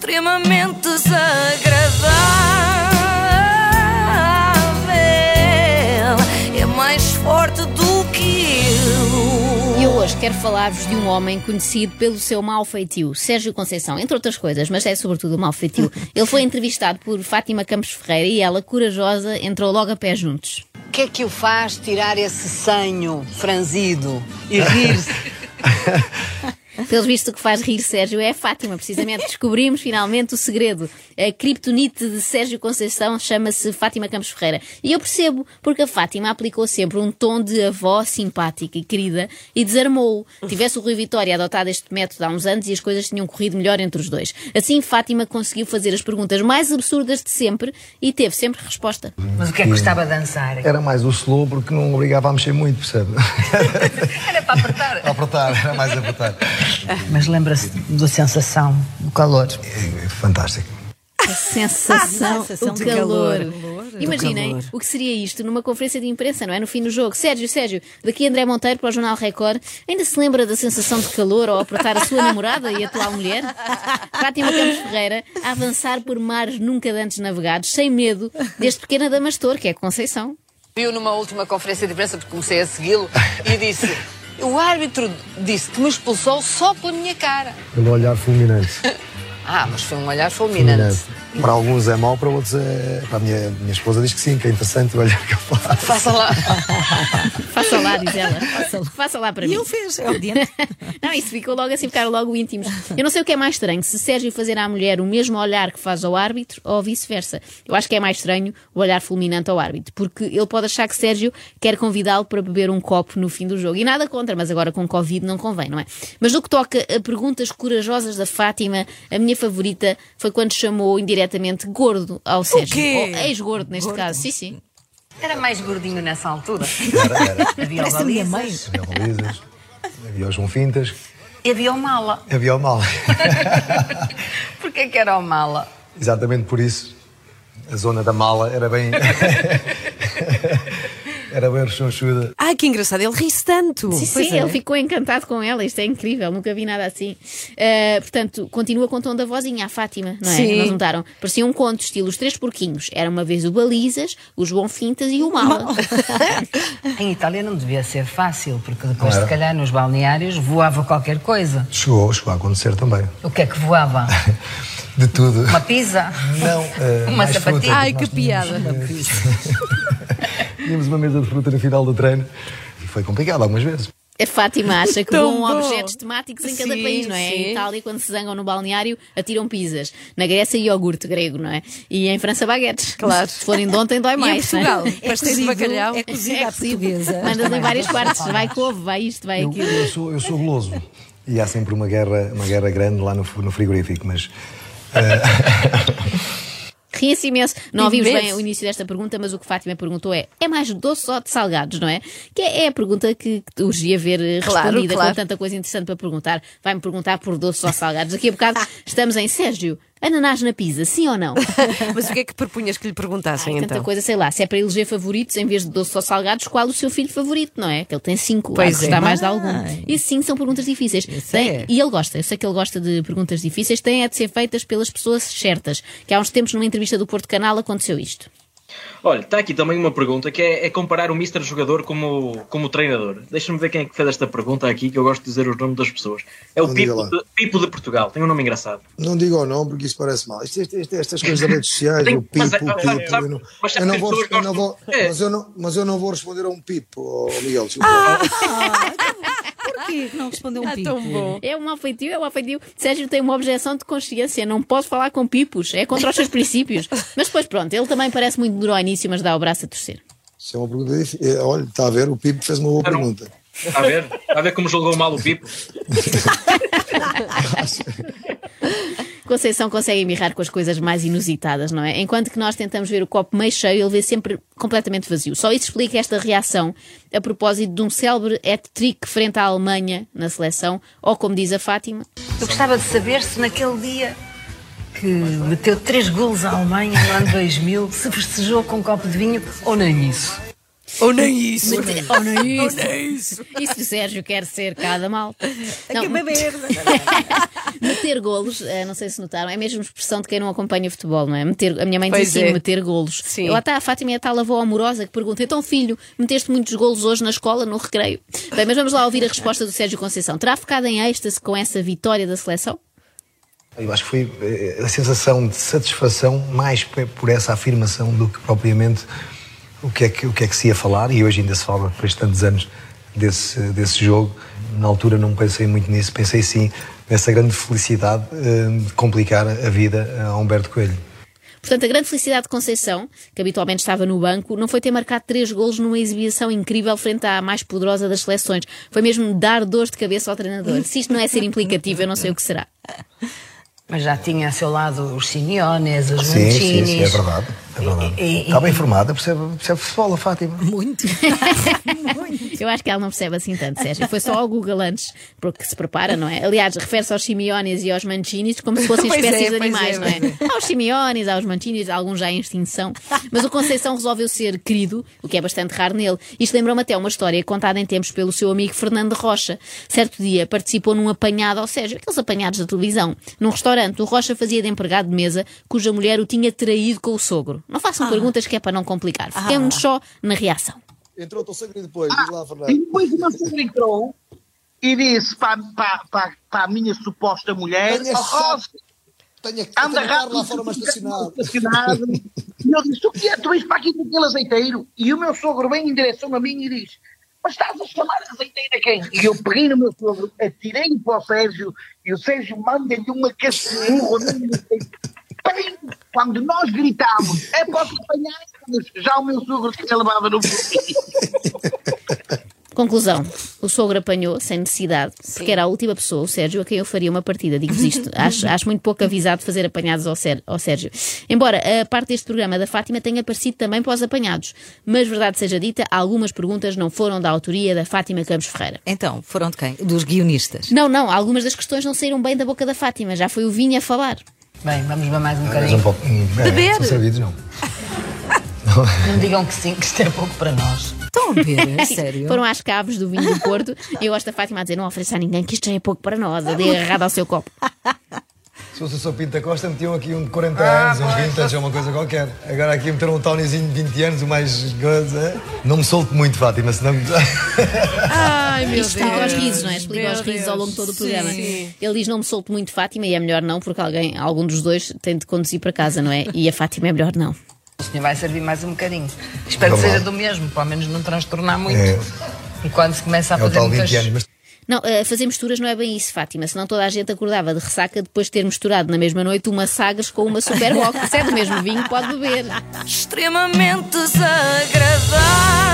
extremamente desagradável. É mais forte do que eu. E eu hoje quero falar-vos de um homem conhecido pelo seu mau feitio, Sérgio Conceição, entre outras coisas, mas é sobretudo o mau feitio. Ele foi entrevistado por Fátima Campos Ferreira e ela, corajosa, entrou logo a pé juntos. O que é que o faz tirar esse senho franzido e rir-se? Pelos vistos, o que faz rir Sérgio é a Fátima, precisamente. Descobrimos finalmente o segredo. A criptonite de Sérgio Conceição chama-se Fátima Campos Ferreira. E eu percebo, porque a Fátima aplicou sempre um tom de avó simpática e querida e desarmou-o. Tivesse o Rui Vitória adotado este método há uns anos e as coisas tinham corrido melhor entre os dois. Assim, Fátima conseguiu fazer as perguntas mais absurdas de sempre e teve sempre resposta. Mas o que é que gostava de dançar? Era mais o slow porque não obrigava a mexer muito, percebe? Era para apertar. a apertar, era mais apertar. Mas lembra-se da sensação, do calor. É, é fantástico. A sensação, sensação o de calor. calor. Imaginem calor. o que seria isto numa conferência de imprensa, não é? No fim do jogo. Sérgio, Sérgio, daqui André Monteiro para o Jornal Record, ainda se lembra da sensação de calor ao apertar a sua namorada e atual mulher? Fátima Campos Ferreira a avançar por mares nunca antes navegados, sem medo deste pequeno adamastor, que é Conceição. Viu numa última conferência de imprensa, porque comecei a segui-lo, e disse: O árbitro disse que me expulsou só pela minha cara. Pelo olhar fulminante. Ah, mas foi um olhar fulminante. Para alguns é mau, para outros é. Para a minha, minha esposa diz que sim, que é interessante o olhar que eu faço. Faça lá. Faça lá, diz ela. Faça, faça lá para E mim. ele fez, é obediente. Não, isso ficou logo assim, ficaram logo íntimos. Eu não sei o que é mais estranho, se Sérgio fazer à mulher o mesmo olhar que faz ao árbitro ou vice-versa. Eu acho que é mais estranho o olhar fulminante ao árbitro, porque ele pode achar que Sérgio quer convidá-lo para beber um copo no fim do jogo. E nada contra, mas agora com Covid não convém, não é? Mas no que toca a perguntas corajosas da Fátima, a minha favorita foi quando chamou indiretamente gordo ao Sérgio. quê? Ou ex-gordo, neste caso. Sim, sim. Era mais gordinho nessa altura. Era, era. Havia Parece a minha mãe. balizas. Havia havia o João Fintas, E havia o mala. havia o Mal. Porquê que era o mala? Exatamente por isso, a zona da mala era bem. era bem rechonchuda. Ai, que engraçado, ele ri-se tanto. Sim, Pois sim, é. ele ficou encantado com ela, isto é incrível, nunca vi nada assim. Uh, portanto, continua com o tom da vozinha, a Fátima, não é? Sim. Nós notaram. Parecia um conto, estilo Os Três Porquinhos. Era uma vez o Balizas, o João Fintas e o Mala. Em Itália não devia ser fácil, porque depois, Não se calhar, nos balneários voava qualquer coisa. Chegou, chegou a acontecer também. O que é que voava? De tudo. Uma pizza? Não, eh, Uma sapatilha? Ai, que piada. Tínhamos uma mesa de fruta no final do treino e foi complicado algumas vezes. A Fátima acha que Tão vão objetos temáticos em cada Sim, país, não é? sim. Em Itália, quando se zangam no balneário, atiram pizzas. Na Grécia, iogurte grego, não é? E em França, baguetes. Claro. Se forem de ontem, dói E em mais. não é? Portugal, pastéis de bacalhau. É cozida à cozido. portuguesa. Mandas em várias partes. Vai couve, vai isto, vai Eu, aquilo. eu sou, eu sou goloso e há sempre uma guerra, uma guerra grande lá no, no frigorífico, mas Ria-se imenso. Não ouvimos Imenso. bem o início desta pergunta, mas o que Fátima perguntou é: é mais doce ou de salgados, não é? Que é, é a pergunta que, que urgia ver eh, Claro, respondida claro. com tanta coisa interessante para perguntar. Vai-me perguntar por doces ou salgados. Daqui a bocado estamos em Sérgio. Ananás na pizza, sim ou não? Mas o que é que propunhas que lhe perguntassem Ai, tanta então? coisa, sei lá. Se é para eleger favoritos em vez de doces ou salgados, qual o seu filho favorito, não é? Que ele tem cinco, Pois é. mais de algum. E sim, são perguntas difíceis. Tem- é. E ele gosta, eu sei que ele gosta de perguntas difíceis, têm é de ser feitas pelas pessoas certas. Que há uns tempos, numa entrevista do Porto Canal, aconteceu isto. Olha, está aqui também uma pergunta que é, é comparar o Mister jogador como, como treinador. Deixa-me ver quem é que fez esta pergunta aqui, que eu gosto de dizer os nomes das pessoas. É o Pipo de, Pipo de Portugal, tem um nome engraçado. Não diga o nome porque isso parece mal. Isto, isto- isto- estas coisas das redes sociais, Tem- o pipo, mas o pipo. sabe- eu não, mas eu não vou, eu não vou- gostam- mas, eu não, mas eu não vou responder a um pipo, oh, Miguel. desculpa. Porquê que não respondeu um Ah, pipo? tão bom. É um afeitio, é um afeitio. Sérgio tem uma objeção de consciência. Não posso falar com pipos. É contra os seus princípios. Mas depois, pronto, ele também parece muito duro ao início, mas dá o braço a torcer. Isso é uma pergunta difícil. É, Olha, está a ver, o Pipo fez uma boa não- pergunta. Está a ver? Está a ver como julgou mal o Pipo? Conceição consegue embirrar com as coisas mais inusitadas, não é? Enquanto que nós tentamos ver o copo meio cheio, ele vê sempre completamente vazio. Só isso explica esta reação a propósito de um célebre hat-trick frente à Alemanha na seleção, ou como diz a Fátima, Eu gostava de saber se naquele dia que meteu três golos à Alemanha no ano 2000 se festejou com um copo de vinho ou nem isso. Ou nem isso. Oh, não é isso. E se o Sérgio quer ser cada mal? Não, meter golos, eh, não sei se notaram, é mesmo expressão de quem não acompanha futebol, não é? Meter, a minha mãe diz Pois assim, é. meter golos. Sim. Lá está a Fátima e a tal avó amorosa que pergunta: então, filho, meteste muitos golos hoje na escola, no recreio? Bem, mas vamos lá ouvir a resposta do Sérgio Conceição. Terá ficado em êxtase com essa vitória da seleção? Eu acho que foi eh, a sensação de satisfação mais pe- por essa afirmação do que propriamente o que é que, o que, é que se ia falar, e hoje ainda se fala, depois de tantos anos, desse, desse jogo. Na altura não pensei muito nisso, pensei sim nessa grande felicidade eh, de complicar a vida a Humberto Coelho. Portanto, a grande felicidade de Conceição, que habitualmente estava no banco, não foi ter marcado três golos numa exibição incrível frente à mais poderosa das seleções. Foi mesmo dar dores de cabeça ao treinador. Se isto não é ser implicativo, eu não sei o que será. Mas já tinha a seu lado os Simeones, os Sim, sim, sim, é verdade. É verdade. E- e- Está bem informada, percebe, percebe futebol, a Fátima. Muito. Eu acho que ela não percebe assim tanto, Sérgio. Foi só ao Google antes, porque se prepara, não é? Aliás, refere-se aos Simeones e aos Mancinis como se fossem Pois é, espécies de pois animais, é, não é? Aos Simeones, aos Mancinis, alguns já em extinção. Mas o Conceição resolveu ser querido, o que é bastante raro nele. Isto lembra-me até uma história contada em tempos pelo seu amigo Fernando Rocha. Certo dia participou num apanhado ao Sérgio, aqueles apanhados da televisão. Num restaurante, o Rocha fazia de empregado de mesa, cuja mulher o tinha traído com o sogro. Não façam perguntas que é para não complicar. Fiquemos só na reação. Entrou o teu sogro e depois, diz lá, Fernando. E depois o meu sogro entrou e disse para, para, para, para a minha suposta mulher: Tenha "Oh, que anda rápido, lá fora mais estacionado. E eu disse: O que é? Tu vais para aqui com aquele azeiteiro? E o meu sogro vem em direção a mim e diz: Mas estás a chamar azeiteiro a quem? E eu peguei no meu sogro, atirei-o para o Sérgio e o Sérgio manda-lhe uma cascurra. Bem, Quando nós gritámos, é para os apanhar, já o meu sogro tinha levado no Conclusão. O sogro apanhou, sem necessidade, porque era a última pessoa, o Sérgio, a quem eu faria uma partida. Digo-vos isto. acho, acho muito pouco avisado fazer apanhados ao, Sér- ao Sérgio. Embora a parte deste programa da Fátima tenha aparecido também para os apanhados. Mas, verdade seja dita, algumas perguntas não foram da autoria da Fátima Campos Ferreira. Então, foram de quem? Dos guionistas. Não, não, algumas das questões não saíram bem da boca da Fátima. Já foi o Vinho a falar. Bem, vamos ver mais um bocadinho. um pouco. hum, é, Beber. São servidos, não. Não digam que sim, que isto é pouco para nós. Estão a ver? A sério? Foram às caves do vinho do Porto e eu gosto da Fátima a dizer: não ofereça a ninguém, que isto já é pouco para nós. Ali agarrado ao seu copo. Se fosse o Sr. Pinta Costa, metiam aqui um de 40 anos, um vintage, ou uma coisa qualquer. Agora aqui meteram um Tonyzinho de 20 anos, o mais é? Não me solte muito, Fátima, senão. Ai, meu Isto explica aos Deus. risos, não é? Explica Meu aos risos ao longo de todo o programa. Sim. Ele diz: Não me solto muito, Fátima, e é melhor não, porque alguém, algum dos dois tem de conduzir para casa, não é? E a Fátima é melhor não. O senhor vai servir mais um bocadinho. Espero que Vamos lá. seja do mesmo, pelo menos não transtornar muito. É. E quando se começa a É o fazer tal muitas... 20 anos. Mas Não, eh, fazer misturas não é bem isso, Fátima. Senão toda a gente acordava de ressaca depois de ter misturado na mesma noite uma Sagres com uma Superbox. Se é do mesmo vinho, pode beber. Extremamente desagradável.